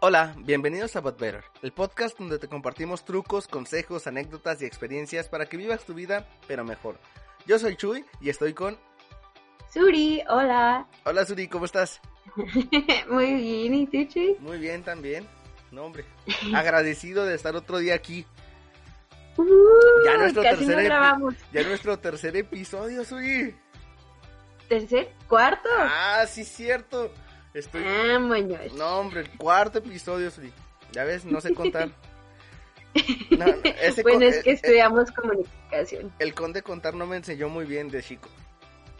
Hola, bienvenidos a But Better, el podcast donde te compartimos trucos, consejos, anécdotas y experiencias para que vivas tu vida, pero mejor. Yo soy Chuy y estoy con... Suri, hola. Hola Suri, ¿cómo estás? Muy bien, ¿y tú, Chuy? Muy bien también. No, hombre. Agradecido de estar otro día aquí. Uh, Ya nuestro casi tercer no grabamos. Ya nuestro tercer episodio, Suri. ¿Tercer? ¿Cuarto? Ah, sí, cierto. Estoy... Ah, moños. No, hombre, el cuarto episodio, Suri. Ya ves, no sé contar. No, no, ese bueno, con- es que eh, estudiamos comunicación. El conde contar no me enseñó muy bien de chico.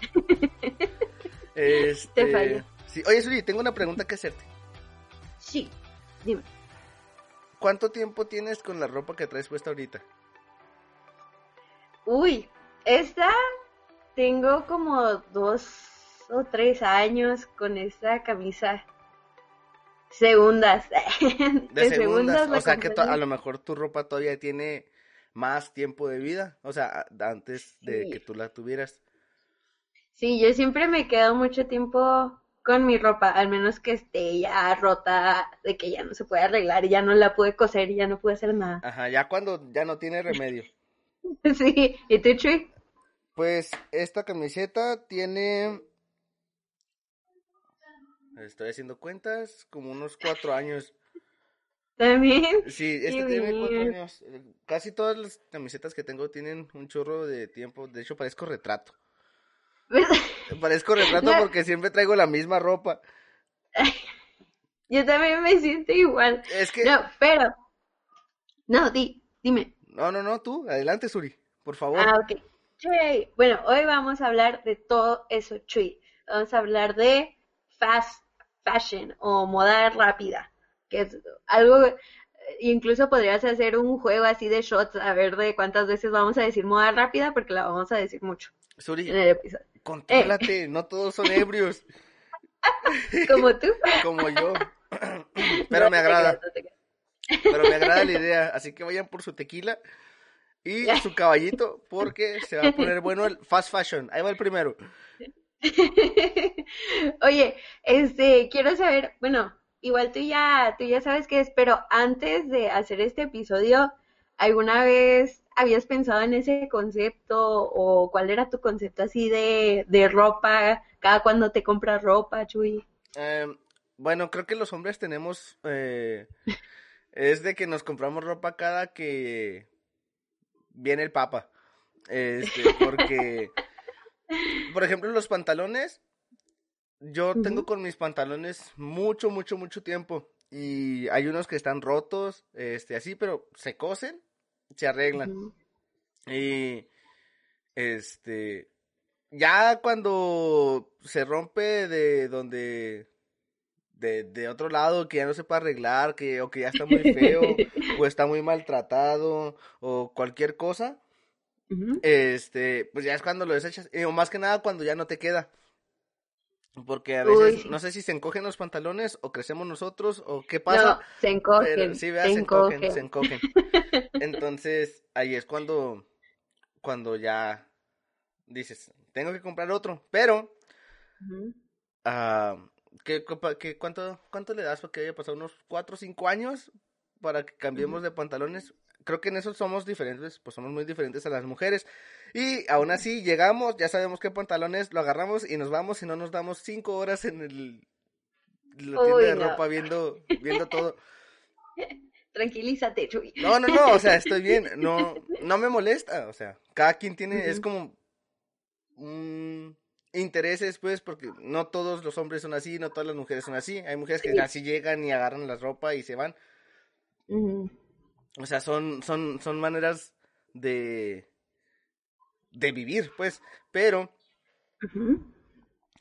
este... Te fallo. Sí. Oye, Suri, tengo una pregunta que hacerte. Sí, dime. ¿Cuánto tiempo tienes con la ropa que traes puesta ahorita? Uy, esta tengo como dos o tres años con esta camisa. Segundas. De, segundas. la O sea que a lo mejor tu ropa todavía tiene más tiempo de vida. O sea, antes de Sí. que tú la tuvieras. Sí, yo siempre me quedo mucho tiempo con mi ropa, al menos que esté ya rota, de que ya no se puede arreglar, ya no la pude coser y ya no pude hacer nada. Ajá, ya cuando ya no tiene remedio. Sí, ¿y tú, Chuy? Pues esta camiseta tiene... Estoy haciendo cuentas, como unos cuatro años. ¿También? Sí, este tiene cuatro años. Casi todas las camisetas que tengo tienen un chorro de tiempo. De hecho, parezco retrato. Parezco retrato porque siempre traigo la misma ropa. Yo también me siento igual. Es que... No, pero... No, di, dime. No, no, no, tú. Adelante, Suri. Por favor. Ah, ok. Bueno, hoy vamos a hablar de todo eso, Chuy. Vamos a hablar de fast fashion o moda rápida, que es algo, incluso podrías hacer un juego así de shots, a ver de cuántas veces vamos a decir moda rápida, porque la vamos a decir mucho en Suri, el episodio. contrólate. No todos son ebrios Como tú. como yo. Pero No me agrada. no. Pero me agrada la idea. Así que vayan por su tequila y su caballito porque se va a poner bueno el fast fashion. Ahí va el primero. Oye, este, quiero saber, bueno, igual tú ya, tú ya sabes qué es, pero antes de hacer este episodio, ¿alguna vez habías pensado en ese concepto o cuál era tu concepto así de, de ropa, cada cuando te compras ropa, Chuy? Eh, bueno, creo que los hombres tenemos... eh, es de que nos compramos ropa cada que viene el papa. Este, porque... Por ejemplo, los pantalones... Yo tengo con mis pantalones mucho, mucho, mucho tiempo. Y hay unos que están rotos, este, así, pero se cosen, se arreglan. Y este ya cuando se rompe de donde de, de otro lado que ya no se puede arreglar, que o que ya está muy feo o está muy maltratado o cualquier cosa, Este, pues ya es cuando lo desechas, y, o más que nada cuando ya no te queda. Porque a veces Uy, no sé si se encogen los pantalones o crecemos nosotros o qué No, pasa, se pero encogen, sí, veas, se se encogen, encogen. se encogen. Entonces, ahí es cuando, cuando ya dices, tengo que comprar otro, pero, ah, ¿qué, qué- cuánto, ¿cuánto le das para que haya pasado unos 4 o 5 años para que cambiemos de pantalones? Creo que en eso somos diferentes, pues somos muy diferentes a las mujeres. Y aún así llegamos, ya sabemos qué pantalones, lo agarramos y nos vamos y no nos damos 5 horas en el, la tienda Uy, de no. ropa viendo, viendo todo. Tranquilízate, Chuy. No, no, no, o sea, estoy bien, no, no me molesta, o sea, cada quien tiene, es Ujú. como mm, intereses, pues, porque no todos los hombres son así, no todas las mujeres son así, hay mujeres que Sí. así llegan y agarran la ropa y se van, Ujú. O sea, son, son, son maneras de, de vivir, pues, pero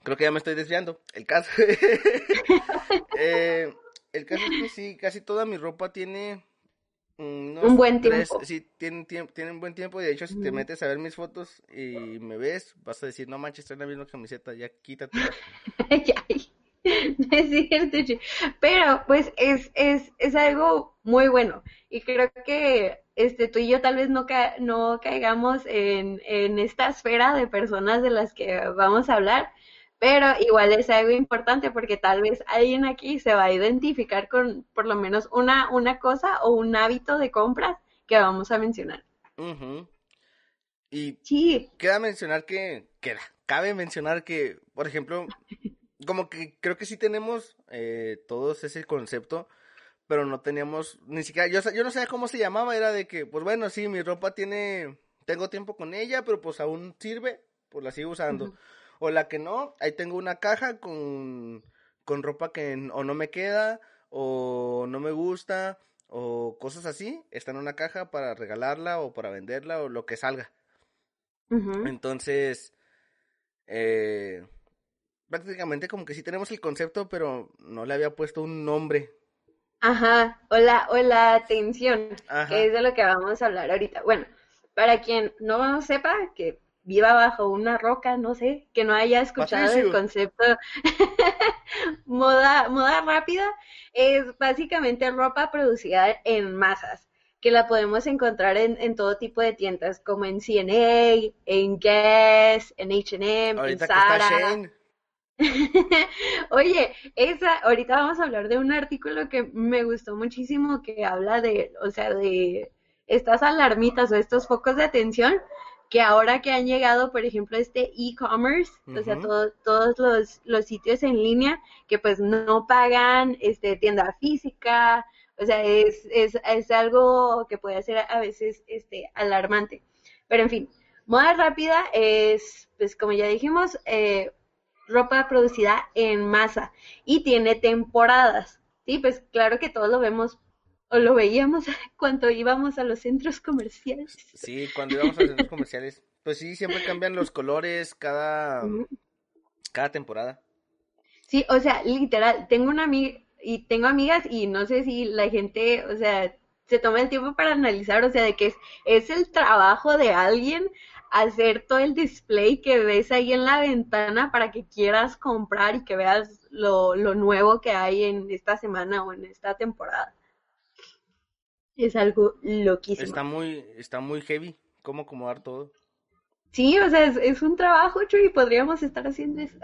creo que ya me estoy desviando, el caso, eh, el caso es que sí, casi toda mi ropa tiene unos Un buen tres- tiempo. sí, tienen, tienen buen tiempo. y De hecho, si te metes a ver mis fotos y me ves, vas a decir, no manches, trae la misma camiseta, ya quítate. Es cierto. Pero pues es, es, es algo muy bueno. Y creo que este tú y yo tal vez no, ca- no caigamos en, en esta esfera de personas de las que vamos a hablar, pero igual es algo importante porque tal vez alguien aquí se va a identificar con por lo menos una, una cosa o un hábito de compras que vamos a mencionar. Y sí. queda mencionar que, queda, cabe mencionar que, por ejemplo, como que creo que sí tenemos eh, todos ese concepto, pero no teníamos ni siquiera, yo, yo no sabía cómo se llamaba, era de que, pues bueno, sí, mi ropa tiene, tengo tiempo con ella, pero pues aún sirve, pues la sigo usando. O la que no, ahí tengo una caja con, con ropa que o no me queda, o no me gusta, o cosas así. Está en una caja para regalarla o para venderla o lo que salga. Entonces, eh, prácticamente como que sí tenemos el concepto, pero no le había puesto un nombre. Ajá, o la, o la atención, que es de lo que vamos a hablar ahorita. Bueno, para quien no sepa, que viva bajo una roca, no sé, que no haya escuchado el concepto moda, moda rápida, es básicamente ropa producida en masas, que la podemos encontrar en, todo tipo de tiendas, como en CNA, en Guess, en H&M, en Zara. Oye, esa, ahorita vamos a hablar de un artículo que me gustó muchísimo que habla de, o sea, de estas alarmitas o estos focos de atención que ahora que han llegado, por ejemplo, este e-commerce, o sea, todos los, los, sitios en línea que pues no pagan este tienda física, o sea, es, es, es algo que puede ser a veces este alarmante. Pero en fin, moda rápida es, pues como ya dijimos, eh, ropa producida en masa y tiene temporadas. Sí, pues claro que todos lo vemos o lo veíamos cuando íbamos a los centros comerciales. Sí, cuando íbamos a los centros comerciales. Pues sí, siempre cambian los colores cada, cada temporada. Sí, o sea, literal, tengo una amiga y tengo amigas y no sé si la gente, o sea, se toma el tiempo para analizar, o sea, de que es, es el trabajo de alguien hacer todo el display que ves ahí en la ventana para que quieras comprar y que veas lo, lo nuevo que hay en esta semana o en esta temporada. Es algo loquísimo. Está muy, está muy heavy cómo acomodar todo. Sí, o sea, es, un trabajo, Chuy, podríamos estar haciendo eso.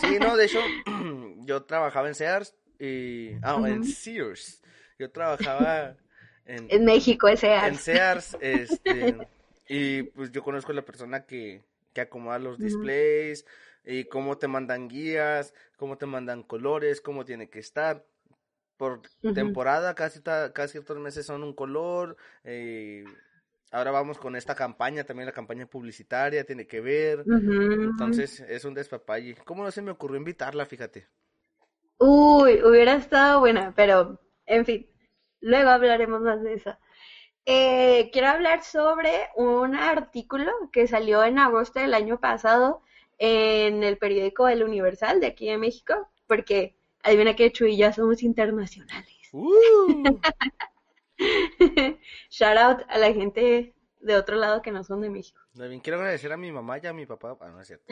Sí, no, de hecho, yo trabajaba en Sears y... Ah, en Sears. Yo trabajaba en... En México, en Sears. En Sears, este... y pues yo conozco a la persona que, que acomoda los displays y cómo te mandan guías, cómo te mandan colores, cómo tiene que estar por temporada, casi, casi ciertos meses son un color. Eh, ahora vamos con esta campaña, también la campaña publicitaria tiene que ver. Entonces es un despapalle. ¿Cómo no se me ocurrió invitarla, fíjate? Uy, hubiera estado buena, pero en fin, luego hablaremos más de eso. Eh, quiero hablar sobre un artículo que salió en agosto del año pasado en el periódico El Universal de aquí de México, porque Adivina que Chuy y ya somos internacionales. Uh. Shout out a la gente de otro lado que no son de México. Bien, quiero agradecer a mi mamá y a mi papá. Ah, no es cierto.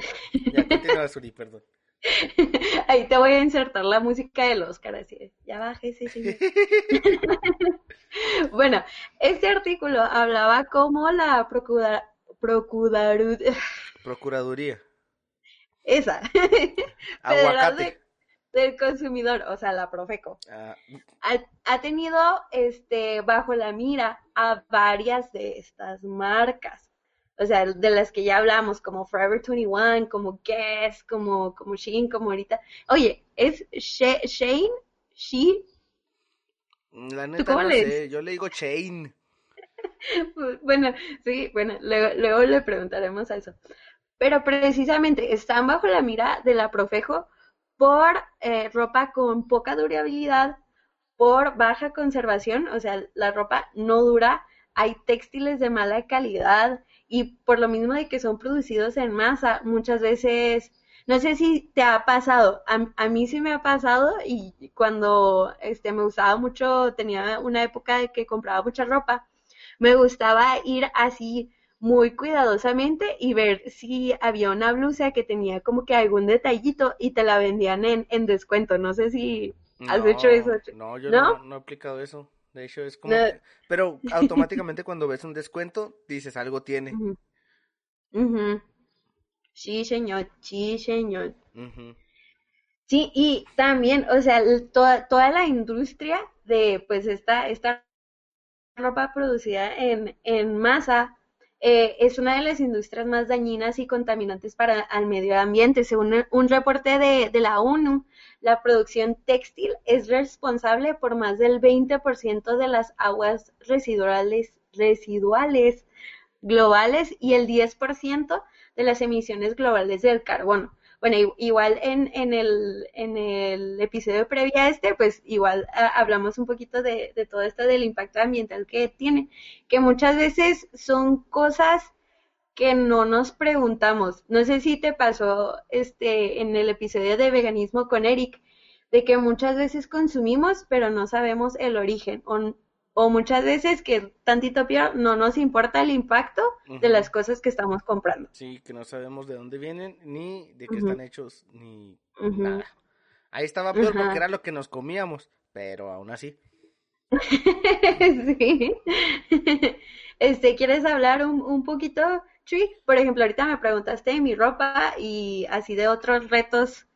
Ya continúa, Suri, perdón. Ahí te voy a insertar la música del Oscar, así Ya bájese, señor. bueno, este artículo hablaba como la procura, procuraduría. Esa. Aguacate del consumidor, o sea, la Profeco, ah. ha, tenido este bajo la mira a varias de estas marcas. O sea, de las que ya hablamos, como Forever 21, como Guess, como, como Shein, como ahorita. Oye, ¿es Shane? ¿She? La neta no sé, yo le digo Shane. bueno, sí, bueno, luego, luego le preguntaremos a eso. Pero precisamente están bajo la mira de la Profeco por eh, ropa con poca durabilidad, por baja conservación, o sea, la ropa no dura, hay textiles de mala calidad y por lo mismo de que son producidos en masa, muchas veces, no sé si te ha pasado, a, mí sí me ha pasado y cuando este, me gustaba mucho, tenía una época de que compraba mucha ropa, me gustaba ir así muy cuidadosamente y ver si había una blusa que tenía como que algún detallito y te la vendían en, en descuento. No sé si has hecho eso. No, yo ¿No? he aplicado eso. De hecho, es como... Pero automáticamente cuando ves un descuento, dices algo tiene. Sí, señor, sí, señor. Ujú. Sí, y también, o sea, toda, toda la industria de, pues, esta, esta ropa producida en, en masa eh, es una de las industrias más dañinas y contaminantes para el medio ambiente. Según un reporte de, la ONU, la producción textil es responsable por más del 20% de las aguas residuales, residuales globales y el 10% de las emisiones globales del carbono. Bueno, igual en, en el, en el episodio previo a este, pues igual hablamos un poquito de, de todo esto del impacto ambiental que tiene, que muchas veces son cosas que no nos preguntamos. No sé si te pasó este en el episodio de veganismo con Eric, de que muchas veces consumimos, pero no sabemos el origen, o muchas veces que tantito peor, no nos importa el impacto de las cosas que estamos comprando. Sí, que no sabemos de dónde vienen, ni de qué están hechos, ni nada. Ahí estaba peor porque era lo que nos comíamos, pero aún así. Sí. Este, ¿quieres hablar un, un poquito, Chuy? Por ejemplo, ahorita me preguntaste de mi ropa y así de otros retos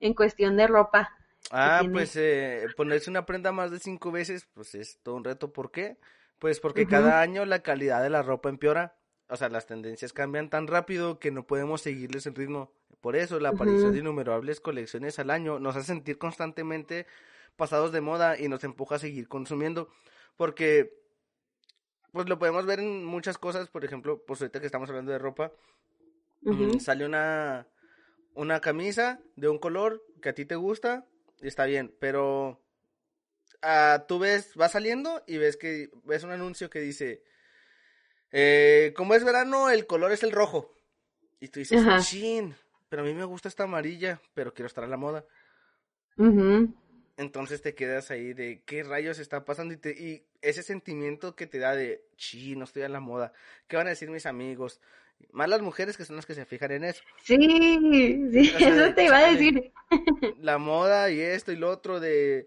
en cuestión de ropa Ah, pues eh, ponerse una prenda más de cinco veces, pues es todo un reto. ¿Por qué? Pues porque cada año la calidad de la ropa empeora. O sea, las tendencias cambian tan rápido que no podemos seguirles el ritmo. Por eso, la aparición de innumerables colecciones al año nos hace sentir constantemente pasados de moda y nos empuja a seguir consumiendo. Porque, pues lo podemos ver en muchas cosas. Por ejemplo, pues ahorita que estamos hablando de ropa, mm, sale una, una camisa de un color que a ti te gusta está bien, pero ah, tú ves, vas saliendo y ves que ves un anuncio que dice, eh, como es verano, el color es el rojo. Y tú dices, Ajá. chin, pero a mí me gusta esta amarilla, pero quiero estar a la moda. Entonces te quedas ahí de qué rayos está pasando y, te, y ese sentimiento que te da de, chin, no estoy a la moda. ¿Qué van a decir mis amigos? Más las mujeres que son las que se fijan en eso. Sí, sí, O sea, eso te iba a decir. la moda y esto y lo otro de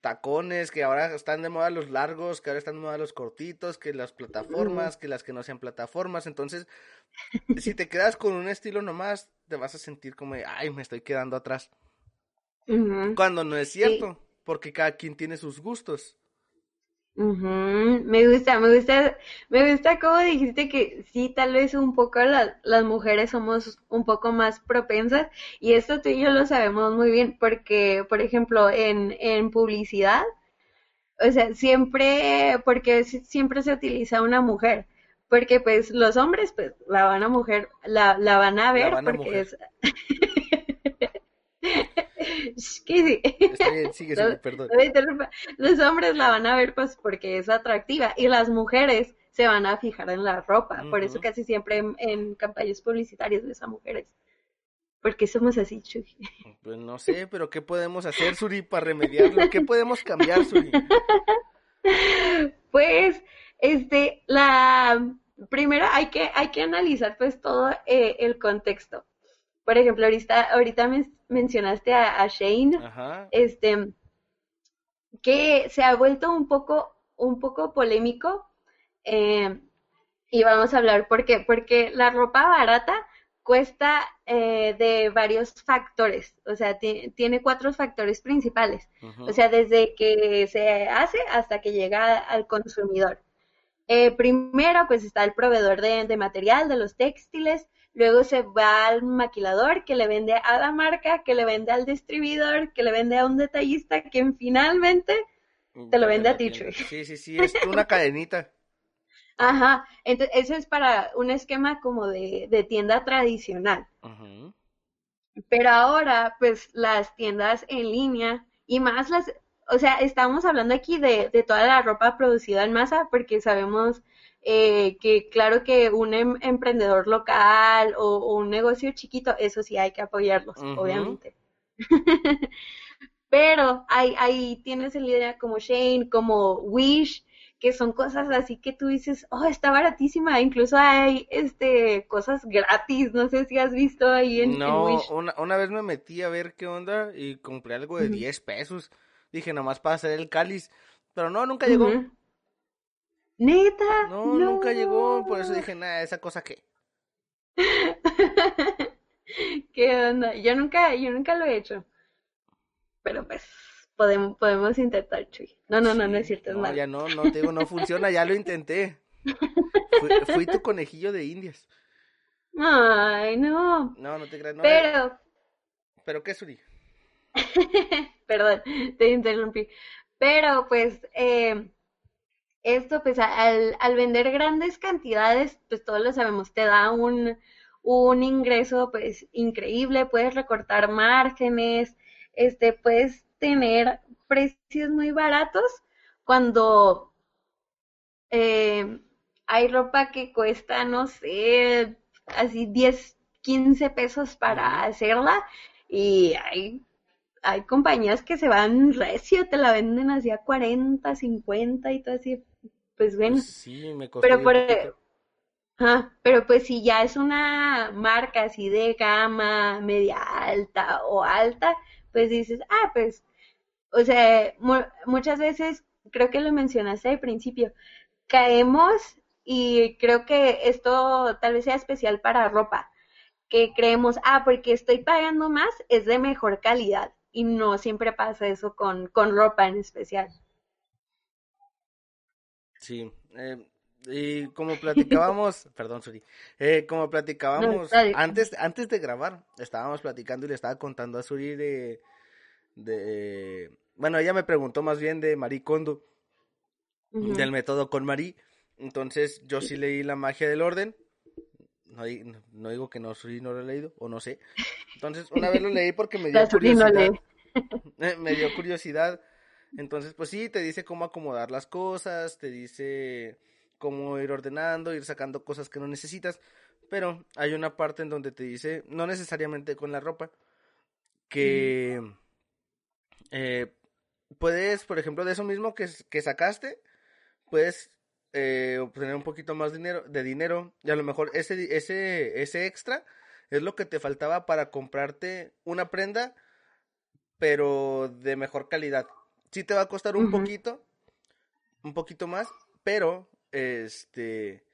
tacones, que ahora están de moda los largos, que ahora están de moda los cortitos, que las plataformas, que las que no sean plataformas. Entonces, si te quedas con un estilo nomás, te vas a sentir como, de, ay, me estoy quedando atrás. Cuando no es Sí. cierto, porque cada quien tiene sus gustos. Ujú, Me gusta, me gusta, me gusta cómo dijiste que sí, tal vez un poco la- las mujeres somos un poco más propensas y esto tú y yo lo sabemos muy bien porque, por ejemplo, en, en publicidad, o sea, siempre, porque si- siempre se utiliza una mujer, porque pues los hombres pues la van a mujer, la, la van a ver van a porque mujer. es, Está bien, sigue, perdón. Los hombres la van a ver pues porque es atractiva y las mujeres se van a fijar en la ropa. Por eso casi siempre en, en campañas publicitarias ves a mujeres. Porque somos así, Chuy. Pues no sé, pero ¿qué podemos hacer, Suri, para remediarlo? ¿Qué podemos cambiar, Suri? Pues, este, la primero hay que, hay que analizar pues todo eh, el contexto. Por ejemplo, ahorita, ahorita men- mencionaste a, a Shane, Ajá. este, que se ha vuelto un poco, un poco polémico. eh, y vamos a hablar por qué. Porque la ropa barata cuesta eh, de varios factores. O sea, ti- tiene cuatro factores principales. O sea, desde que se hace hasta que llega al consumidor. Eh, primero, pues está el proveedor de, de material, de los textiles. Luego se va al maquilador que le vende a la marca, que le vende al distribuidor, que le vende a un detallista, quien finalmente te lo vende a ti. Sí, sí, sí, es una cadenita. Ajá, entonces eso es para un esquema como de, de tienda tradicional. Pero ahora, pues las tiendas en línea y más las, o sea, estamos hablando aquí de, de toda la ropa producida en masa porque sabemos eh, que claro que un em- emprendedor local o, o un negocio chiquito, eso sí hay que apoyarlos, obviamente. Pero ahí, ahí tienes en línea como Shane, como Wish, que son cosas así que tú dices, oh, está baratísima, incluso hay este cosas gratis, no sé si has visto ahí en, en No, Wish. una, una vez me metí a ver qué onda y compré algo de Ujú, 10 pesos. Dije, nomás para hacer el cáliz. Pero no, nunca llegó. Neta, No, nunca llegó. Por eso no. dije, nada, esa cosa qué. ¿Qué onda? Yo nunca, yo nunca lo he hecho. Pero pues podemos, podemos intentar, Chuy. No, no, no, no es cierto, es No, malo. ya no, no, te digo, no funciona, ya lo intenté. Fui, fui tu conejillo de indias. Ay, no. No, no te creas, no. Pero, ¿Pero qué, Suri? perdón, te interrumpí. Pero pues eh, esto pues al, al vender grandes cantidades, pues todos lo sabemos, te da un, un ingreso pues increíble, puedes recortar márgenes, este, puedes tener precios muy baratos cuando eh, hay ropa que cuesta, no sé, así 10, 15 pesos para hacerla y hay, hay compañías que se van recio, te la venden así a 40, 50 y todo así, pues bueno. Pues sí, me costó Pero por. Ajá, pero pues si ya es una marca así de gama media alta o alta, pues dices, ah, pues, o sea, mu- muchas veces, creo que lo mencionaste al principio, caemos y creo que esto tal vez sea especial para ropa, que creemos, ah, porque estoy pagando más, es de mejor calidad. Y no siempre pasa eso con, con ropa en especial. Sí, eh, y como platicábamos, perdón, Suri, eh, como platicábamos antes, antes de grabar, estábamos platicando y le estaba contando a Suri de, de, bueno, ella me preguntó más bien de Marie Kondo, del método con Marie, entonces yo sí leí La magia del orden, no, di- no- no digo que no, Suri no lo he leído, o no sé, entonces una vez lo leí porque me dio no curiosidad, me dio curiosidad. Entonces, pues sí, te dice cómo acomodar las cosas, te dice cómo ir ordenando, ir sacando cosas que no necesitas. Pero hay una parte en donde te dice, no necesariamente con la ropa, que eh, puedes, por ejemplo, de eso mismo que, que sacaste, puedes eh, obtener un poquito más dinero, de dinero y a lo mejor ese, ese, ese extra es lo que te faltaba para comprarte una prenda, pero de mejor calidad. Sí te va a costar un poquito, un poquito más, pero este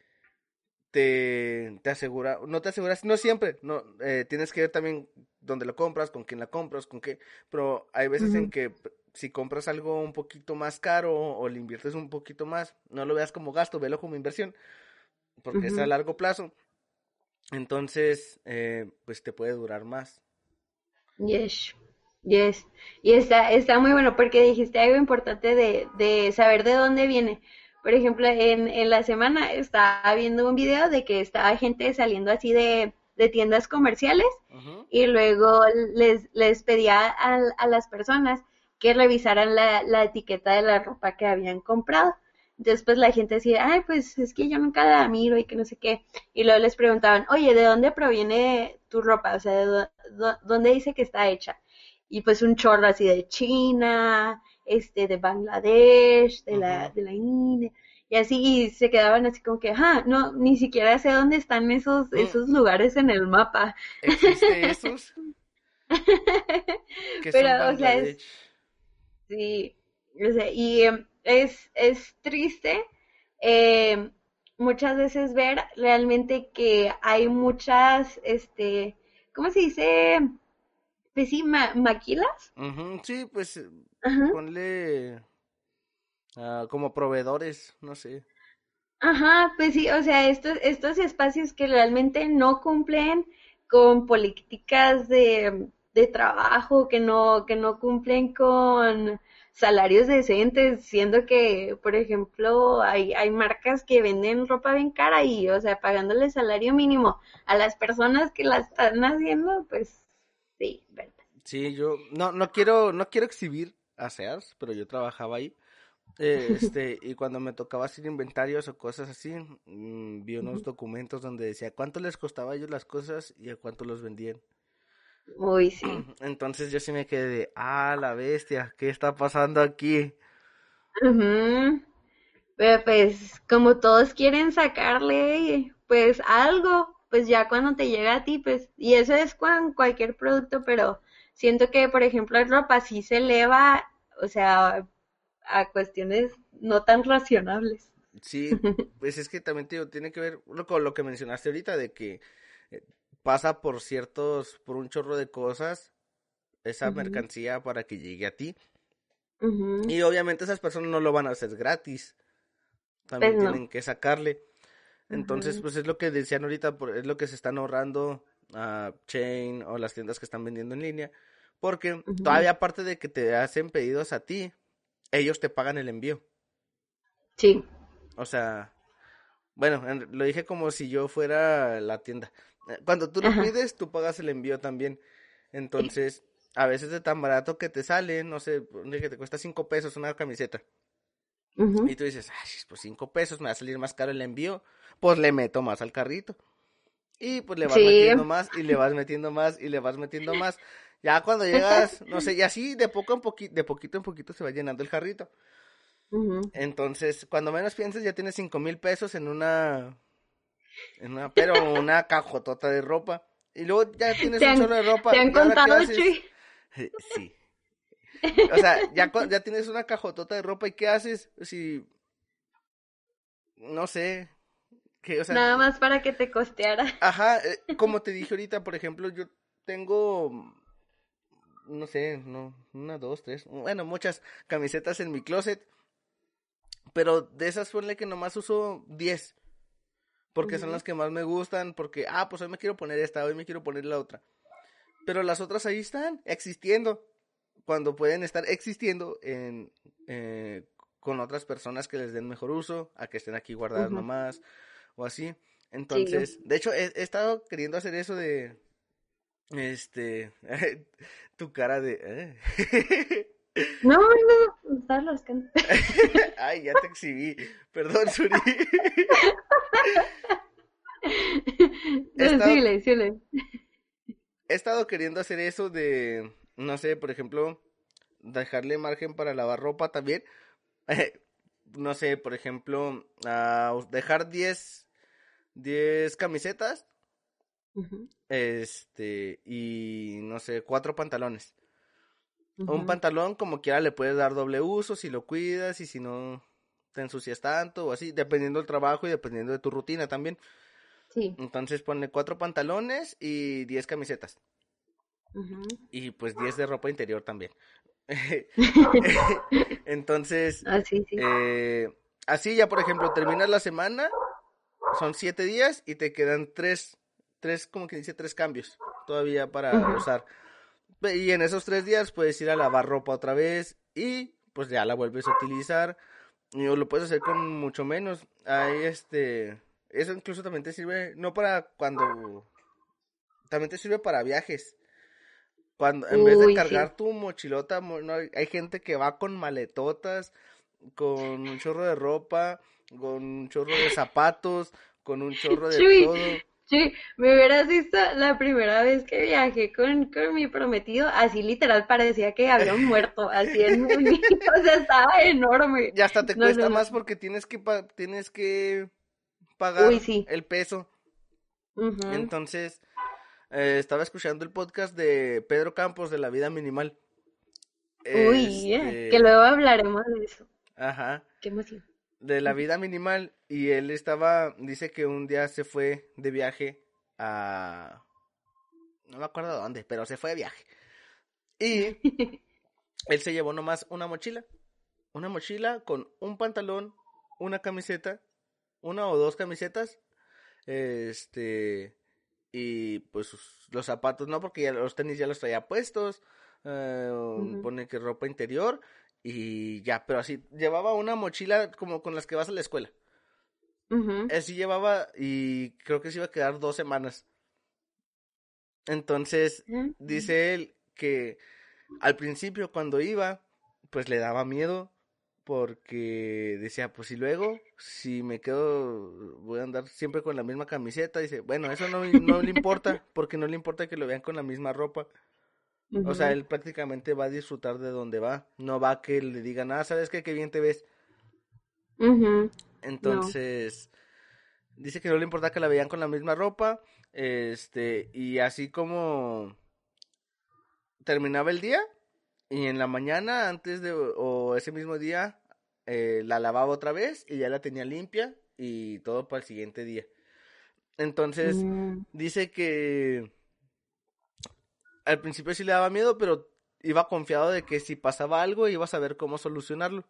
te, te asegura, no te aseguras, no siempre, no, eh, tienes que ver también dónde lo compras, con quién la compras, con qué, pero hay veces en que si compras algo un poquito más caro o le inviertes un poquito más, no lo veas como gasto, velo como inversión, porque es a largo plazo, entonces, eh, pues te puede durar más. Yes, yes. Y está, está muy bueno porque dijiste algo importante de, de saber de dónde viene. Por ejemplo, en, en la semana estaba viendo un video de que estaba gente saliendo así de, de tiendas comerciales y luego les, les pedía a, a las personas que revisaran la, la etiqueta de la ropa que habían comprado. Entonces, pues la gente decía, ay, pues es que yo nunca la miro y que no sé qué. Y luego les preguntaban, oye, ¿de dónde proviene tu ropa? O sea, ¿de dó- dó- dónde dice que está hecha? Y pues un chorro así de China, este, de Bangladesh, de la, de la India, y así, y se quedaban así como que, ah, no, ni siquiera sé dónde están esos, Mm, esos lugares en el mapa. ¿Existe esos que son Pero, o sea, es, sí, o sea, y em, es, es triste em, muchas veces ver realmente que hay muchas, este, ¿cómo se dice? Pues sí, ma- maquilas. Ujú, Sí, pues eh, Ajá. ponle ah, como proveedores, no sé. Ajá, pues sí, o sea, estos, estos espacios que realmente no cumplen con políticas de, de trabajo, que no, que no cumplen con salarios decentes, siendo que, por ejemplo, hay, hay marcas que venden ropa bien cara y, o sea, pagándole salario mínimo a las personas que la están haciendo, pues sí, ¿verdad? Sí, yo no no quiero no quiero exhibir a Sears, pero yo trabajaba ahí. eh, Este, y cuando me tocaba hacer inventarios o cosas así, mm, vi unos documentos donde decía cuánto les costaba a ellos las cosas y a cuánto los vendían. Uy, sí. Entonces yo sí me quedé de, ah, la bestia, ¿qué está pasando aquí? Ujú. Pero pues como todos quieren sacarle pues algo, pues ya cuando te llega a ti, pues, y eso es con cualquier producto, pero siento que por ejemplo en ropa sí se eleva, o sea, a cuestiones no tan racionables. Sí, pues es que también te digo, tiene que ver con lo que mencionaste ahorita de que eh, pasa por ciertos, por un chorro de cosas, esa mercancía para que llegue a ti. Y obviamente esas personas no lo van a hacer gratis. También Pues no. tienen que sacarle. Entonces, pues es lo que decían ahorita, por- es lo que se están ahorrando a Chain o las tiendas que están vendiendo en línea. Porque todavía aparte de que te hacen pedidos a ti, ellos te pagan el envío. Sí. O sea, bueno, en- lo dije como si yo fuera la tienda. Eh, Cuando tú lo Ajá. pides, tú pagas el envío también. Entonces, a veces de tan barato que te sale, no sé, que te cuesta cinco pesos una camiseta. Y tú dices, ay, pues cinco pesos me va a salir más caro el envío. Pues le meto más al carrito. Y pues le vas Sí. metiendo más y le vas metiendo más y le vas metiendo más. Ya cuando llegas, no sé, y así de poco en poquito, de poquito en poquito se va llenando el carrito. Entonces, cuando menos pienses, ya tienes cinco mil pesos en una, en una, pero una cajotota de ropa. Y luego ya tienes ¿Te un chorro de ropa. ¿Te han ¿y ahora qué contado? Chuy? Sí. O sea, ya, ya tienes una cajotota de ropa y ¿qué haces? Si, no sé, que, o sea, Nada más para que te costeara. ajá, eh, como te dije ahorita, por ejemplo, yo tengo, no sé, no, una, dos, tres, bueno, muchas camisetas en mi closet, pero de esas ponle que nomás uso 10, porque son las que más me gustan, porque, ah, pues hoy me quiero poner esta, hoy me quiero poner la otra. Pero las otras ahí están, existiendo, cuando pueden estar existiendo en, eh, con otras personas que les den mejor uso, a que estén aquí guardadas nomás, o así. Entonces, de hecho, he, he estado queriendo hacer eso de, este, tu cara de... eh. No, no, estás rascando. Ay, ya te exhibí. Perdón, Suri. Estaba- Síguele, síguele. He estado queriendo hacer eso de, no sé, por ejemplo, dejarle margen para lavar ropa también. no sé, por ejemplo, ah, dejar 10, 10 camisetas, este, y no sé, cuatro pantalones. Un pantalón como quiera le puedes dar doble uso si lo cuidas y si no te ensucias tanto o así, dependiendo del trabajo y dependiendo de tu rutina también. Sí. Entonces ponle cuatro pantalones y 10 camisetas. Y pues 10 de ropa interior también. Entonces, Ah, sí, eh, así ya por ejemplo, terminas la semana, son 7 días y te quedan 3, tres, como que dice, tres cambios todavía para usar. Y en esos tres días puedes ir a lavar ropa otra vez y pues ya la vuelves a utilizar. Y lo puedes hacer con mucho menos. Ahí este, eso incluso también te sirve, no para cuando, también te sirve para viajes. Cuando, en vez de sí. cargar tu mochilota, no, hay gente que va con maletotas, con un chorro de ropa, con un chorro de zapatos, con un chorro de Chuy, todo. Sí, me hubieras visto la primera vez que viajé con, con mi prometido, así literal parecía que había un muerto, así en un o sea, estaba enorme. Y hasta te No, cuesta no, más porque tienes que pa- tienes que pagar Uy, sí. el peso. Entonces, eh, estaba escuchando el podcast de Pedro Campos de La Vida Minimal. Uy, Este, que luego hablaremos de eso. Ajá, Qué emoción. de La Vida Minimal. Y él estaba, dice que un día se fue de viaje a... No me acuerdo dónde, pero se fue de viaje. Y él se llevó nomás una mochila. Una mochila con un pantalón, una camiseta, una o dos camisetas. Este. Y pues los zapatos, no, porque ya los tenis ya los traía puestos. eh, Ujú. Pone que ropa interior. Y ya, pero así. Llevaba una mochila como con las que vas a la escuela. Así llevaba y creo que se iba a quedar dos semanas. Entonces, Ujú. dice él que al principio cuando iba, pues le daba miedo porque decía, pues y luego, si me quedo, voy a andar siempre con la misma camiseta, dice, bueno, eso no, no le importa, porque no le importa que lo vean con la misma ropa. O sea, él prácticamente va a disfrutar de donde va, no va a que le digan, ah, ¿sabes qué? Qué bien te ves. Entonces, dice que no le importa que la vean con la misma ropa, este, y así como terminaba el día, y en la mañana, antes de, o ese mismo día, eh, la lavaba otra vez, y ya la tenía limpia, y todo para el siguiente día. Entonces, Mm, dice que al principio sí le daba miedo, pero iba confiado de que si pasaba algo iba a saber cómo solucionarlo.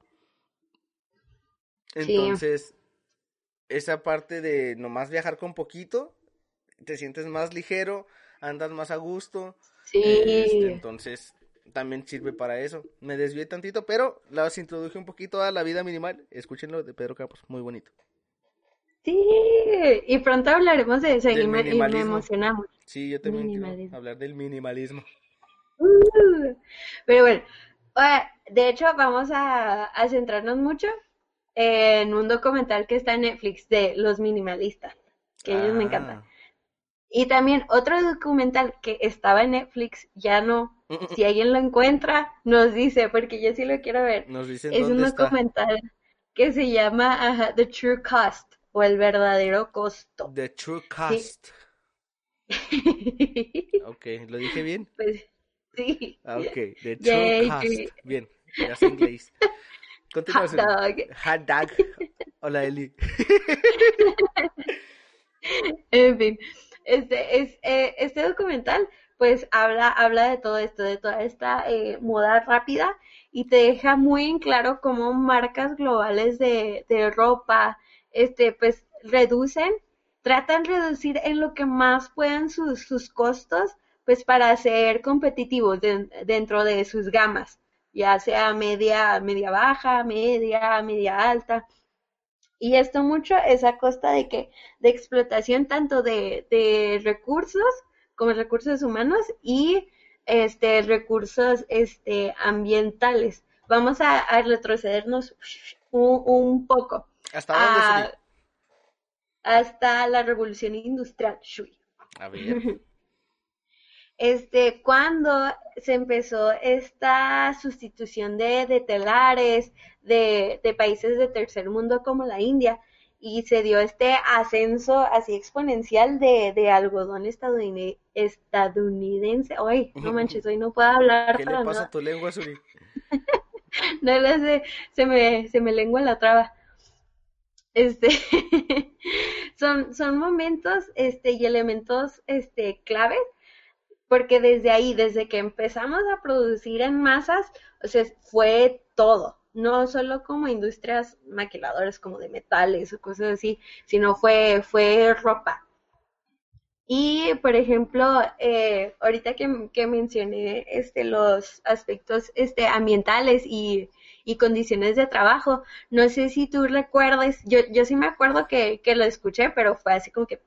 Sí. Entonces, esa parte de nomás viajar con poquito, te sientes más ligero, andas más a gusto. sí. Este, entonces, también sirve para eso. Me desvié tantito, pero las introduje un poquito a la vida minimal. Escúchenlo de Pedro Campos, muy bonito. Sí, y pronto hablaremos de eso y me, y me emocionamos. Sí, yo también quiero hablar del minimalismo. Uh, Pero bueno, eh, de hecho vamos a, a centrarnos mucho en un documental que está en Netflix de los minimalistas, que ellos me encantan. Y también otro documental que estaba en Netflix, ya no. Si alguien lo encuentra, nos dice, porque yo sí lo quiero ver. Nos dicen Es un está. documental que se llama ajá, The True Cost o el verdadero costo. The True Cost. Ok, ¿lo dije bien? Pues sí. Ah, ok, The True Yay, Cost. sí. Bien, ya sé inglés. Hot dog. Hot dog. Hola, Eli. En fin, este, es, eh, este documental pues habla, habla de todo esto, de toda esta eh, moda rápida y te deja muy en claro cómo marcas globales de, de ropa, este, pues reducen, tratan de reducir en lo que más puedan sus, sus costos, pues para ser competitivos den- dentro de sus gamas, ya sea media, media baja, media, media alta. Y esto mucho es a costa de que de explotación tanto de, de recursos como recursos humanos y este recursos este ambientales. Vamos a, a retrocedernos un, un poco ¿Hasta dónde, a- Suri? hasta la revolución industrial. A ver. Este, cuando se empezó esta sustitución de, de telares de, de países de tercer mundo como la India y se dio este ascenso así exponencial de, de algodón estadounid- estadounidense. Ay, no manches, hoy no puedo hablar ¿Qué le pasa nada. a tu lengua, Suri? No lo sé, se me, se me lengua la traba. Este, son, son momentos, este, y elementos, este, claves, porque desde ahí, desde que empezamos a producir en masas, o sea, fue todo, no solo como industrias maquiladoras como de metales o cosas así, sino fue, fue ropa. Y, por ejemplo, eh, ahorita que, que mencioné este, los aspectos este, ambientales y, y condiciones de trabajo, no sé si tú recuerdes, yo, yo sí me acuerdo que, que lo escuché, pero fue así como que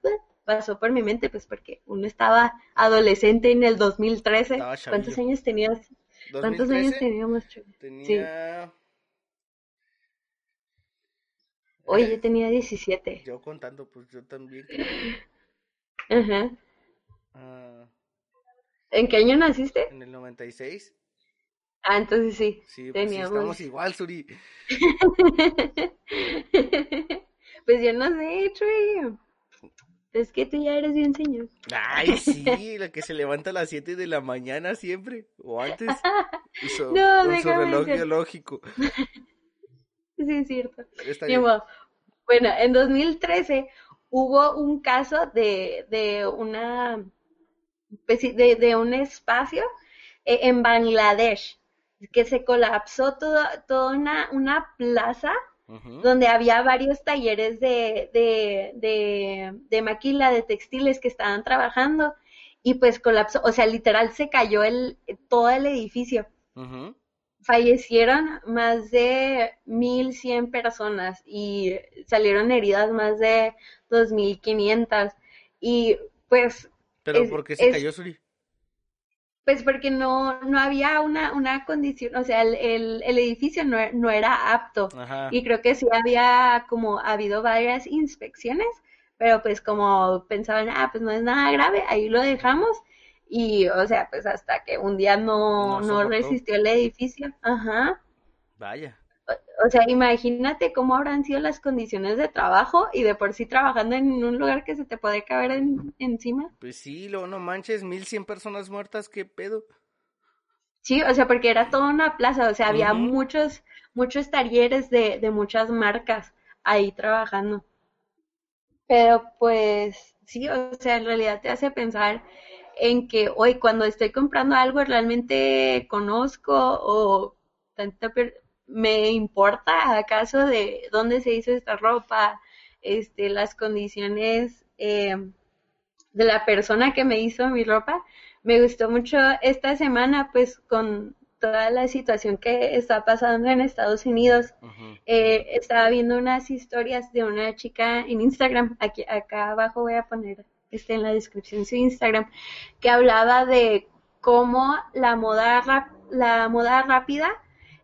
pasó por mi mente, pues porque uno estaba adolescente en el 2013. Estaba ¿Cuántos años tenías? ¿Cuántos años 2013 teníamos? Tenía... Oye, yo tenía 17. Yo contando, pues yo también. Ajá. Ah, ¿En qué año naciste? en el 96. Ah, entonces sí, Sí, pues sí, estamos igual, Suri. Pues yo no sé, Chuy. Es que tú ya eres bien señor. Ay, sí, la que se levanta a las 7 de la mañana siempre, o antes, su- No, con su reloj biológico. Sí, es cierto. Está bien. Bueno, en 2013 hubo un caso de, de una pues de, de un espacio eh, en Bangladesh que se colapsó toda, toda una, una plaza donde había varios talleres de, de, de, de maquila, de textiles que estaban trabajando y pues colapsó, o sea, literal se cayó el, todo el edificio. Ujú. Fallecieron más de 1.100 personas y salieron heridas más de 2.500 y pues, Pero Es- ¿por qué se es- cayó Suri? pues porque no, no había una, una condición, o sea, el, el, el edificio no, no era apto. Ajá. Y creo que sí había como habido varias inspecciones, pero pues como pensaban, ah, pues no es nada grave, ahí lo dejamos. Y, o sea, pues hasta que un día no, No resistió el edificio. Ajá. Vaya. O sea, imagínate cómo habrán sido las condiciones de trabajo y de por sí trabajando en un lugar que se te puede caer en- encima. Pues sí, luego no manches, 1100 personas muertas, ¿qué pedo? Sí, o sea, porque era toda una plaza, o sea, había muchos, muchos talleres de, de muchas marcas ahí trabajando. Pero pues sí, o sea, en realidad te hace pensar en que hoy cuando estoy comprando algo realmente conozco o me importa acaso de dónde se hizo esta ropa, este, las condiciones eh, de la persona que me hizo mi ropa. Me gustó mucho esta semana, pues con toda la situación que está pasando en Estados Unidos. Eh, estaba viendo unas historias de una chica en Instagram, aquí acá abajo voy a poner este en la descripción su Instagram, que hablaba de cómo la moda, la moda rápida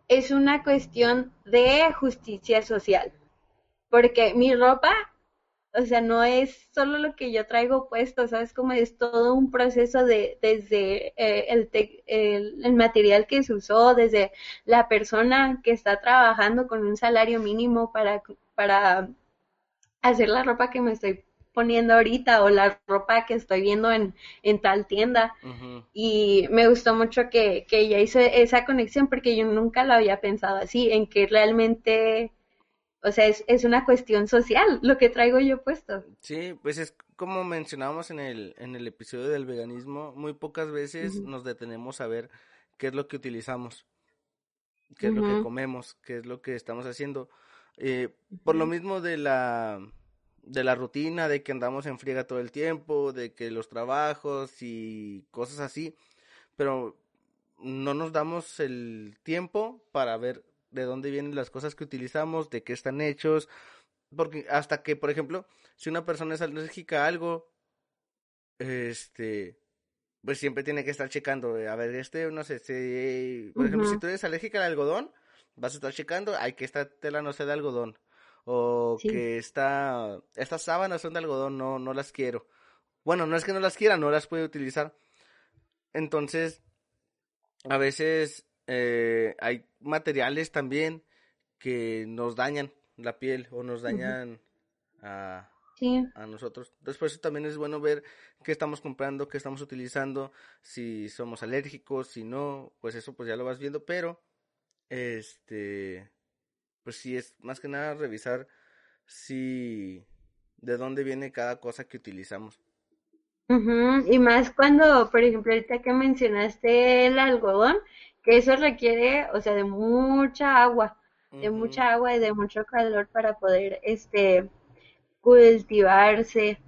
es una cuestión de justicia social. Porque mi ropa o sea, no es solo lo que yo traigo puesto, ¿sabes? Como es todo un proceso de, desde eh, el, el, material que se usó, desde la persona que está trabajando con un salario mínimo para, para hacer la ropa que me estoy poniendo ahorita o la ropa que estoy viendo en, en tal tienda. Y me gustó mucho que, que ella hizo esa conexión porque yo nunca lo había pensado así, en que realmente o sea, es, es una cuestión social lo que traigo yo puesto. Sí, pues es como mencionábamos en el, en el episodio del veganismo, muy pocas veces nos detenemos a ver qué es lo que utilizamos, qué es lo que comemos, qué es lo que estamos haciendo. Eh, por lo mismo de la de la rutina, de que andamos en friega todo el tiempo, de que los trabajos y cosas así, pero no nos damos el tiempo para ver de dónde vienen las cosas que utilizamos, de qué están hechos, porque hasta que, por ejemplo, si una persona es alérgica a algo, este, pues siempre tiene que estar checando, a ver, este, no sé, si, por ejemplo, si tú eres alérgica al algodón, vas a estar checando, hay que esta tela no sea de algodón, o que esta, estas sábanas son de algodón, no, no las quiero. Bueno, no es que no las quiera, no las puede utilizar. Entonces, a veces eh, hay materiales también que nos dañan la piel o nos dañan a, a nosotros. Entonces, por eso también es bueno ver qué estamos comprando, qué estamos utilizando, si somos alérgicos, si no, pues eso pues ya lo vas viendo, pero este, pues sí es más que nada revisar si de dónde viene cada cosa que utilizamos. Y más cuando, por ejemplo, ahorita que mencionaste el algodón, que eso requiere, o sea, de mucha agua, de mucha agua y de mucho calor para poder, este, cultivarse.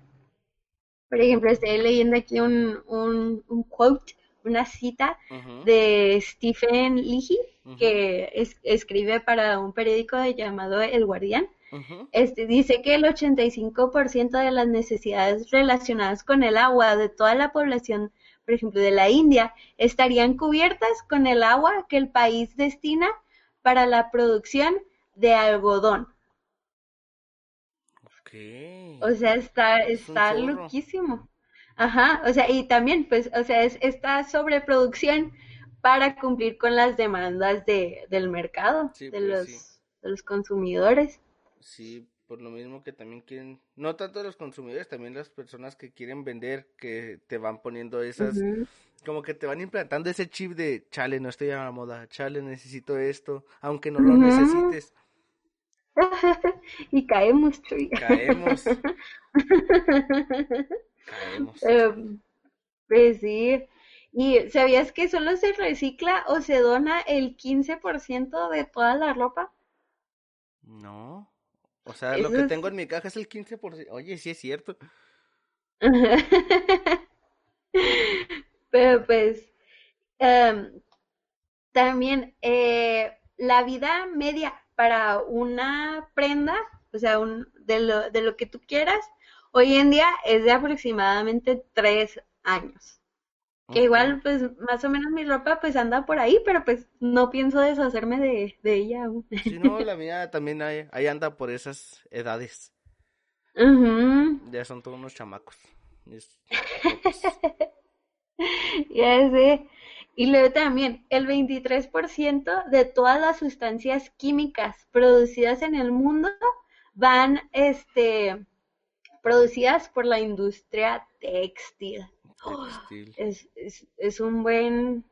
Por ejemplo, estoy leyendo aquí un, un, un quote, una cita de Stephen Leahy, que escribe para un periódico llamado El Guardián. Este dice que el 85% de las necesidades relacionadas con el agua de toda la población por ejemplo, de la India, estarían cubiertas con el agua que el país destina para la producción de algodón. Okay. O sea, está, está loquísimo. Ajá, o sea, y también, pues, o sea, es esta sobreproducción para cumplir con las demandas de, del mercado, de, pues los, de los consumidores. Sí, por lo mismo que también quieren, no tanto los consumidores, también las personas que quieren vender, que te van poniendo esas, como que te van implantando ese chip de, chale, no estoy a la moda, chale, necesito esto, aunque no lo necesites. y caemos, Chuy. Caemos. caemos. Em, pues sí. ¿Y sabías que solo se recicla o se dona el 15% de toda la ropa? No. O sea, lo que tengo en mi caja es el 15%. Oye, sí es cierto. Pero pues, em, también eh, la vida media para una prenda, o sea, un, de, lo, de lo que tú quieras, hoy en día es de aproximadamente tres años. Que igual, pues, más o menos mi ropa, pues, anda por ahí, pero pues no pienso deshacerme de, de ella aún. Sí, no, la mía también ahí, ahí anda por esas edades. Ya son todos unos chamacos. ya sé. Y luego también, el 23% de todas las sustancias químicas producidas en el mundo van, este, producidas por la industria textil es, es, es un buen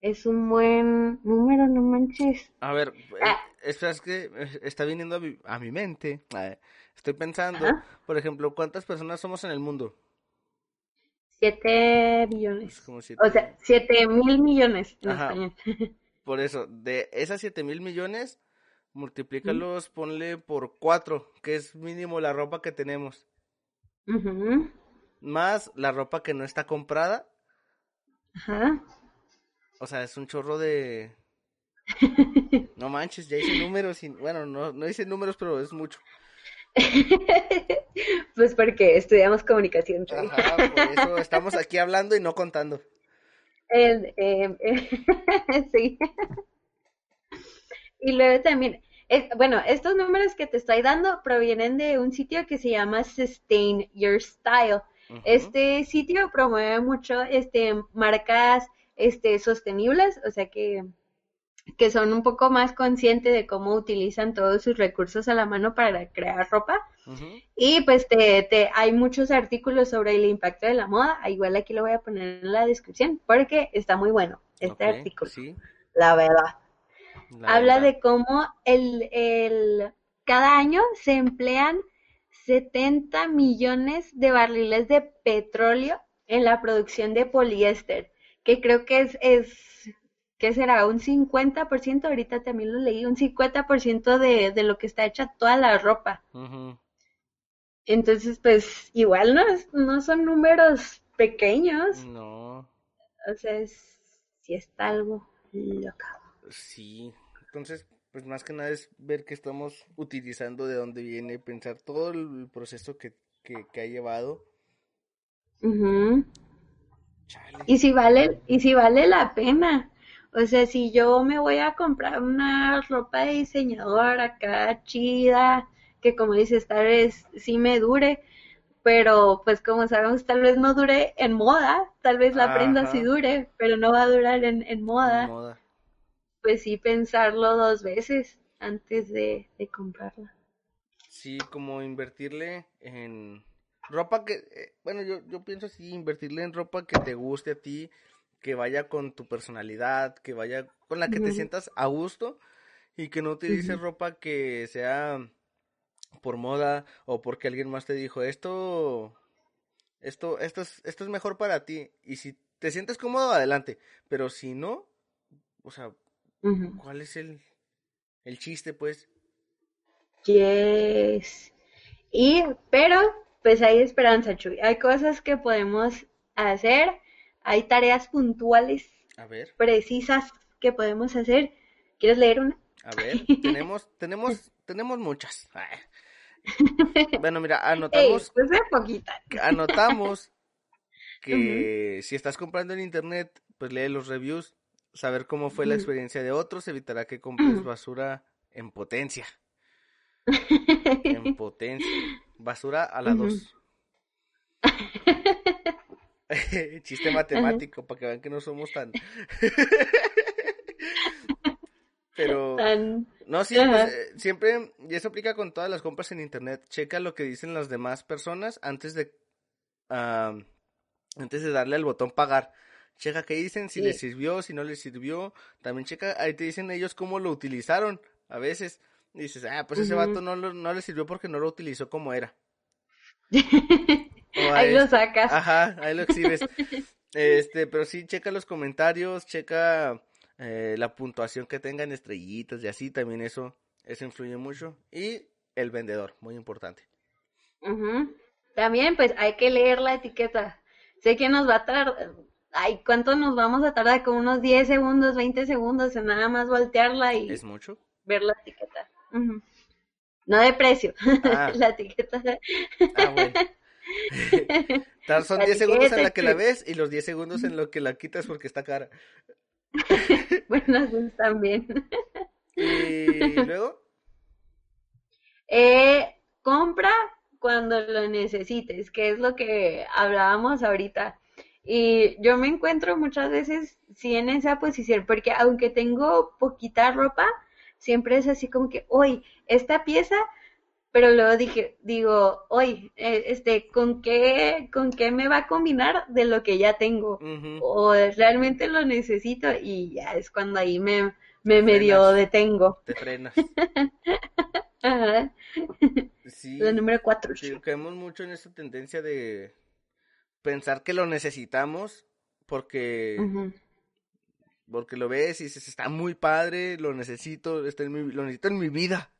es un buen número, no manches. A ver, ah. Eh, es, que eh, está viniendo a mi, a mi mente. Estoy pensando, Ajá. por ejemplo, ¿cuántas personas somos en el mundo? Siete Es millones. como siete. O sea, siete mil millones en Ajá. español. Por eso, de esas 7 mil millones, multiplícalos, ponle por 4, que es mínimo la ropa que tenemos, Ujú. Más la ropa que no está comprada. Ajá. O sea, es un chorro de... No manches, ya hice números y... Bueno, no, no hice números, pero es mucho. Pues porque estudiamos comunicación. Ajá, por eso estamos aquí hablando y no contando. El, eh, sí. Y luego también, bueno, estos números que te estoy dando provienen de un sitio que se llama Sustain Your Style. Este sitio promueve mucho este marcas este sostenibles, o sea que que son un poco más conscientes de cómo utilizan todos sus recursos a la mano para crear ropa. Y pues te, te, hay muchos artículos sobre el impacto de la moda. Igual aquí lo voy a poner en la descripción porque está muy bueno este artículo, Sí, la verdad. la Habla verdad. de cómo el, el, cada año se emplean 70 millones de barriles de petróleo en la producción de poliéster, que creo que es, es ¿qué será? Un 50%, ahorita también lo leí, un 50% de, de lo que está hecha toda la ropa. Entonces, pues igual no, es- no son números pequeños, No, o sea, es, sí está algo loco. sí. Entonces, pues más que nada es ver que estamos utilizando de dónde viene, pensar todo el proceso que, que, que ha llevado. Y si vale, y si vale la pena. O sea, si yo me voy a comprar una ropa de diseñador acá chida, que como dices, tal vez sí me dure, pero pues como sabemos, tal vez no dure en moda, tal vez la prenda sí dure, pero no va a durar en, en moda, Moda. Pues sí pensarlo dos veces antes de, de comprarla. Sí, como invertirle en ropa que, eh, bueno, yo, yo pienso así, invertirle en ropa que te guste a ti, que vaya con tu personalidad, que vaya con la que te sientas a gusto y que no utilices Ujú. ropa que sea por moda o porque alguien más te dijo esto, esto, esto es, esto es mejor para ti y si te sientes cómodo, adelante, pero si no, o sea, ¿cuál es el, el chiste, pues? Yes. Y, pero, pues hay esperanza, Chuy. Hay cosas que podemos hacer, hay tareas puntuales, A ver. precisas que podemos hacer. ¿Quieres leer una? A ver, tenemos, tenemos, tenemos muchas. Bueno, mira, Ey, anotamos, pues poquita. anotamos que si estás comprando en internet, pues lee los reviews, saber cómo fue la experiencia de otros, evitará que compres basura en potencia, en potencia, basura a la dos. Chiste matemático, para que vean que no somos tan... Pero... No, sí, pues, eh, siempre, y eso aplica con todas las compras en internet, checa lo que dicen las demás personas antes de, antes de darle al botón pagar. Checa qué dicen, si Sí. les sirvió, si no les sirvió. También checa, ahí te dicen ellos cómo lo utilizaron. A veces dices, ah, pues ese vato no, lo- no le sirvió porque no lo utilizó como era. Ahí lo este- sacas. Ajá, ahí lo exhibes. Este, pero sí, checa los comentarios, checa eh, la puntuación que tengan estrellitas y así, también eso, eso influye mucho. Y el vendedor, muy importante. También, pues hay que leer la etiqueta. Sé que nos va a tardar. Ay, ¿cuánto nos vamos a tardar? Como unos 10 segundos, 20 segundos en nada más voltearla y ¿Es mucho? ver la etiqueta. No de precio, Ah. la etiqueta. Ah, bueno. Son La 10 segundos en la que la ves y los 10 segundos en lo que la quitas porque está cara. Bueno, también. Y luego, Eh, compra cuando lo necesites, que es lo que hablábamos ahorita. Y yo me encuentro muchas veces sí en esa posición, porque aunque tengo poquita ropa, siempre es así como que, hoy, esta pieza, pero luego dije, digo, hoy, este, ¿con qué, con qué me va a combinar de lo que ya tengo? O realmente lo necesito y ya es cuando ahí me, me medio detengo. te frenas. Ajá. Sí, La número cuatro. sí, caemos mucho en esa tendencia de pensar que lo necesitamos porque, porque lo ves y dices, está muy padre, lo necesito, está en mi, lo necesito en mi vida.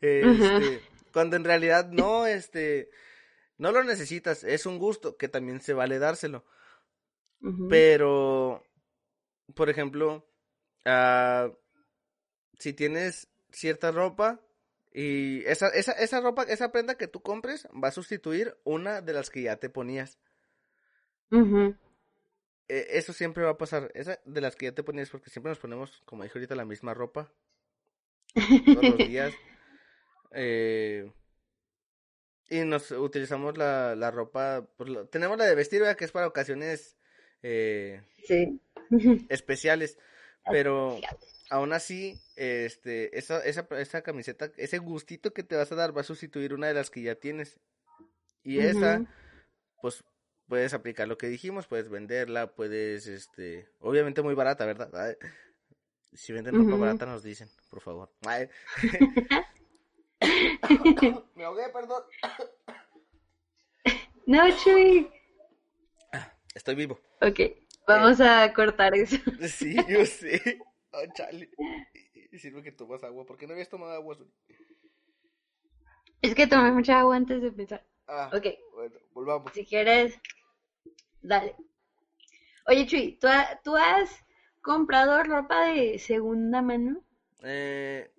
Este, cuando en realidad no, este, no lo necesitas, es un gusto que también se vale dárselo. Pero, por ejemplo, ah, si tienes cierta ropa y esa, esa, esa ropa, esa prenda que tú compres va a sustituir una de las que ya te ponías. Eh, eso siempre va a pasar. Esa de las que ya te ponías, porque siempre nos ponemos, como dije ahorita, la misma ropa todos los días. Eh, y nos utilizamos la, la ropa, pues, tenemos la de vestir, ¿verdad? Que es para ocasiones eh, Sí. especiales. Pero aún así, este, esa, esa, esa camiseta, ese gustito que te vas a dar va a sustituir una de las que ya tienes. Y esa, pues, puedes aplicar lo que dijimos, puedes venderla, puedes, este, obviamente muy barata, ¿verdad? Si venden ropa barata nos dicen, por favor. Me ahogué, perdón. No, Chuy. Estoy vivo. Ok, vamos a cortar eso. Sí, yo sé. Oh, chale. Sirve que tomas agua. ¿Por qué no habías tomado agua? Es que tomé mucha agua antes de empezar. Ah, Ok, bueno, volvamos. si quieres, dale. Oye, Chuy, ¿tú, ha- tú has comprado ropa de segunda mano? Eh,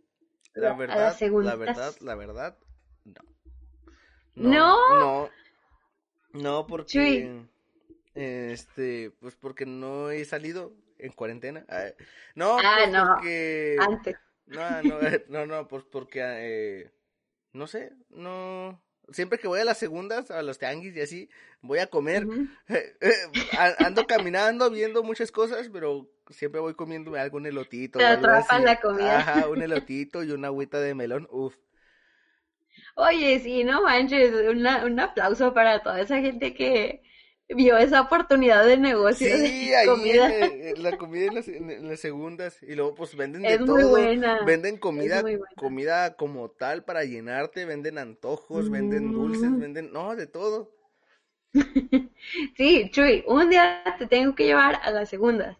la verdad, la verdad, la verdad, no. ¿No? No, no, porque, Chuy. este, pues porque no he salido en cuarentena. No, Ah, pues no. porque, Antes. no, no, no, no, pues porque, eh, no sé, no, siempre que voy a las segundas, a los tianguis y así, voy a comer. Ujú. A- Ando caminando, viendo muchas cosas, pero siempre voy comiéndome algún elotito. Te o algo atrapa así. la comida. Ajá, un elotito y una agüita de melón. Uf. Oye, sí, no manches, una- un aplauso para toda esa gente que vio esa oportunidad de negocio Sí, de ahí comida. en, eh, en la comida en las, en- en las segundas. Y luego pues venden de Es muy todo. buena. Venden comida, comida como tal para llenarte, venden antojos, venden dulces, Mm. venden, no, de todo. Sí, Chuy, un día te tengo que llevar a las segundas,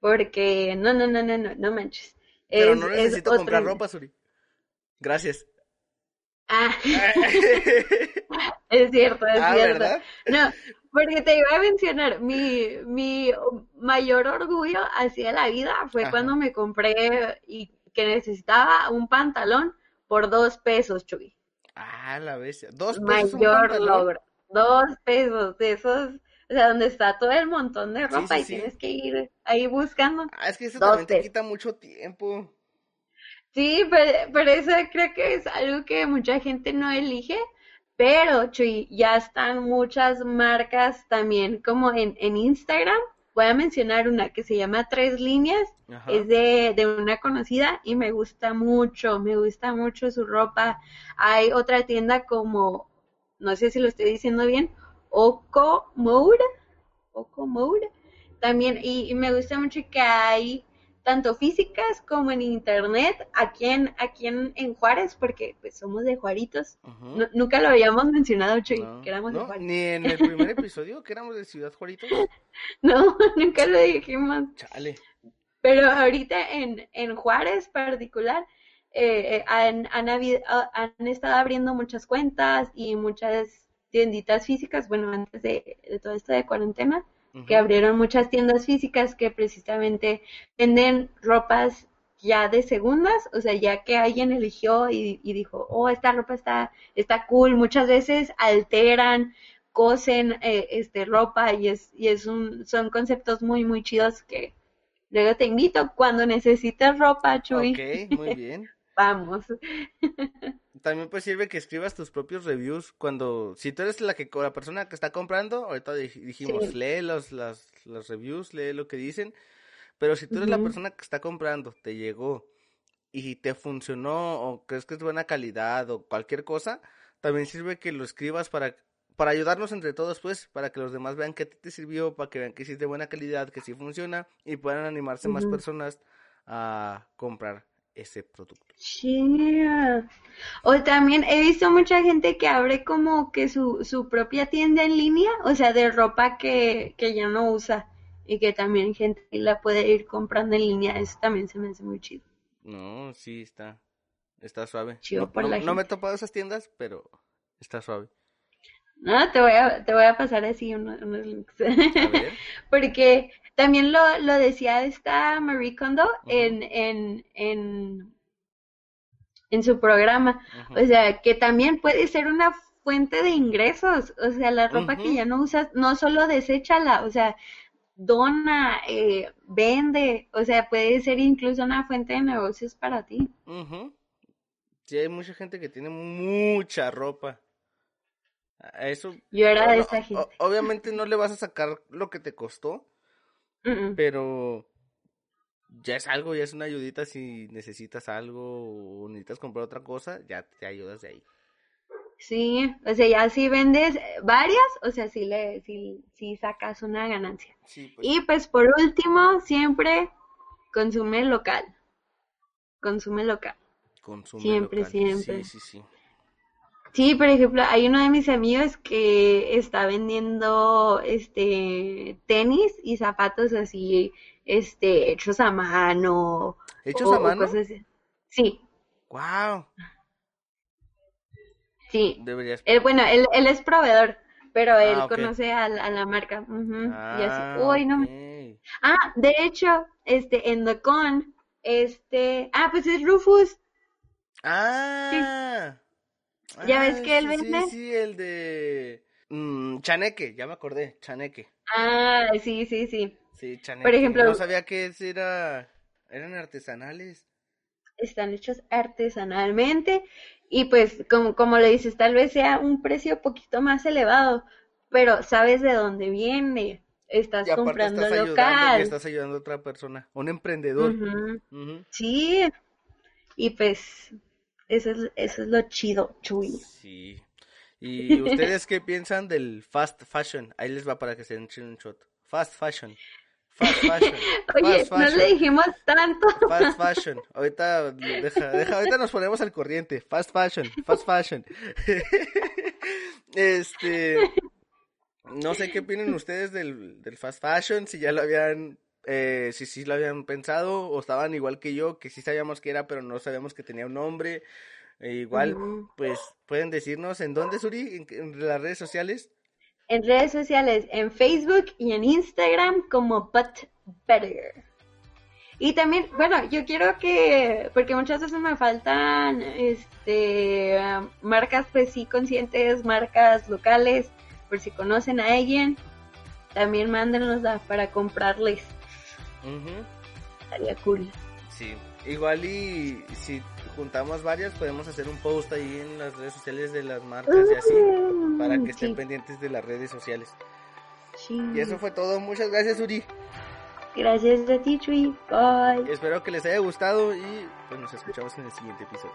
porque no, no, no, no, no, no manches. Pero Es, no es necesito comprar ropa, Suri. Gracias. Ah, es cierto, es ah, cierto. ¿verdad? No, porque te iba a mencionar, mi, mi mayor orgullo hacia la vida fue Ajá. cuando me compré y que necesitaba un pantalón por dos pesos, Chuy. Ah, la bestia. Dos pesos Mayor logro. Dos pesos de esos, o sea, donde está todo el montón de ropa sí, y sí. tienes que ir ahí buscando. Ah, es que eso Dos también te quita mucho tiempo. Sí, pero, pero eso creo que es algo que mucha gente no elige, pero Chuy, ya están muchas marcas también como en, en Instagram. Voy a mencionar una que se llama Tres Líneas, Ajá. es de, de una conocida y me gusta mucho, me gusta mucho su ropa. Hay otra tienda como, no sé si lo estoy diciendo bien, Oko Mode, Oko Mode, también, y, y me gusta mucho que hay tanto físicas como en internet, aquí en, aquí en, en Juárez, porque pues somos de Juaritos. Nunca lo habíamos mencionado, Chuy, No, que éramos de no, Juárez. ni en el primer episodio que éramos de Ciudad Juaritos. No, nunca lo dijimos. Chale. Pero ahorita en, en Juárez particular eh, eh, han, han, habido- ah, han estado abriendo muchas cuentas y muchas tienditas físicas, bueno, antes de, de todo esto de cuarentena, que abrieron muchas tiendas físicas que precisamente venden ropas ya de segundas, o sea, ya que alguien eligió y, y dijo, oh, esta ropa está, está cool, muchas veces alteran, cosen eh, este ropa y es, y es un, son conceptos muy, muy chidos que luego te invito cuando necesites ropa, Chuy, Ok, muy bien. vamos. También pues sirve que escribas tus propios reviews cuando, si tú eres la que la persona que está comprando, ahorita dij- dijimos, Sí. lee los, las, los reviews, lee lo que dicen, pero si tú eres la persona que está comprando, te llegó y te funcionó o crees que es buena calidad o cualquier cosa, también sirve que lo escribas para, para ayudarnos entre todos pues, para que los demás vean que a ti te sirvió, para que vean que sí es de buena calidad, que sí funciona y puedan animarse más personas a comprar ese producto. Yeah. O también he visto mucha gente que abre como que su, su propia tienda en línea, o sea, de ropa que, que ya no usa y que también gente la puede ir comprando en línea. Eso también se me hace muy chido. No, sí, está, está suave. Chido no, por no- la no me he topado esas tiendas, pero está suave. No, te voy a, te voy a pasar así unos, unos links. Porque también lo, lo decía esta Marie Kondo en, en, en, en su programa. O sea, que también puede ser una fuente de ingresos. O sea, la ropa que ya no usas, no solo deséchala, o sea, dona, eh, vende. O sea, puede ser incluso una fuente de negocios para ti. Ujú. Sí, hay mucha gente que tiene mucha ropa. A eso, Yo era de esa gente. obviamente no le vas a sacar lo que te costó, Pero ya es algo, ya es una ayudita si necesitas algo o necesitas comprar otra cosa, ya te ayudas de ahí. Sí, o sea, ya si vendes varias, o sea, sí le, sí, sí sacas una ganancia. Sí, pues. Y pues por último, siempre consume local. Consume local. Consume siempre, local. siempre. Sí, sí, sí. Sí, por ejemplo, hay uno de mis amigos que está vendiendo este tenis y zapatos así, este, hechos a mano. ¿Hechos o- a mano? cosas así. Sí, Wow. sí. Deberías. Él, bueno, él, él es proveedor, pero él Ah, ok. conoce a, la- a la marca. Ujú, y así, Ah, uy, no. ok. Ah, de hecho, este, en The Con, este, ah, pues es Rufus. Ah. ¿Ya ves que él sí, sí, vende? Sí, el de mm, Chaneque, ya me acordé, Chaneque. Ah, sí, sí, sí. Sí, Chaneque. Por ejemplo- no sabía que era eran artesanales. Están hechos artesanalmente y pues, como, como le dices, tal vez sea un precio poquito más elevado, pero sabes de dónde viene. Estás comprando estás local. estás ayudando a otra persona, un emprendedor. Sí, y pues, eso es, eso es lo chido, Chuy. Sí. ¿Y ustedes qué piensan del fast fashion? Ahí les va para que se echen un shot. Fast fashion. Fast fashion. Oye, Fast no le dijimos tanto. Fast fashion. Ahorita, deja, deja, ahorita nos ponemos al corriente. Fast fashion, fast fashion. Este, no sé qué opinan ustedes del, del fast fashion, si ya lo habían, eh, si sí lo habían pensado o estaban igual que yo, que sí sabíamos que era, pero no sabíamos que tenía un nombre. E igual, pues, pueden decirnos en dónde, Suri, en, en las redes sociales. En redes sociales, en Facebook y en Instagram como But Better. Y también, bueno, yo quiero que, porque muchas veces me faltan, este, marcas pues sí conscientes, marcas locales, por si conocen a alguien, también mándenosla para comprarles, Ujú. estaría cool. Sí, igual y si juntamos varias, podemos hacer un post ahí en las redes sociales de las marcas y así, para que estén Sí, pendientes de las redes sociales. sí. Y eso fue todo, muchas gracias Uri, Gracias a ti, Chuy. Bye. espero que les haya gustado y pues nos escuchamos en el siguiente episodio.